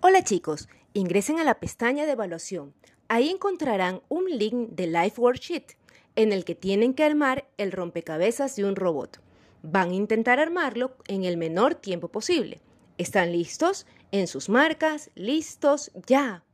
Hola chicos, ingresen a la pestaña de evaluación. Ahí encontrarán un link de Life Worksheet en el que tienen que armar el rompecabezas de un robot. Van a intentar armarlo en el menor tiempo posible. ¿Están listos? En sus marcas, listos, ya.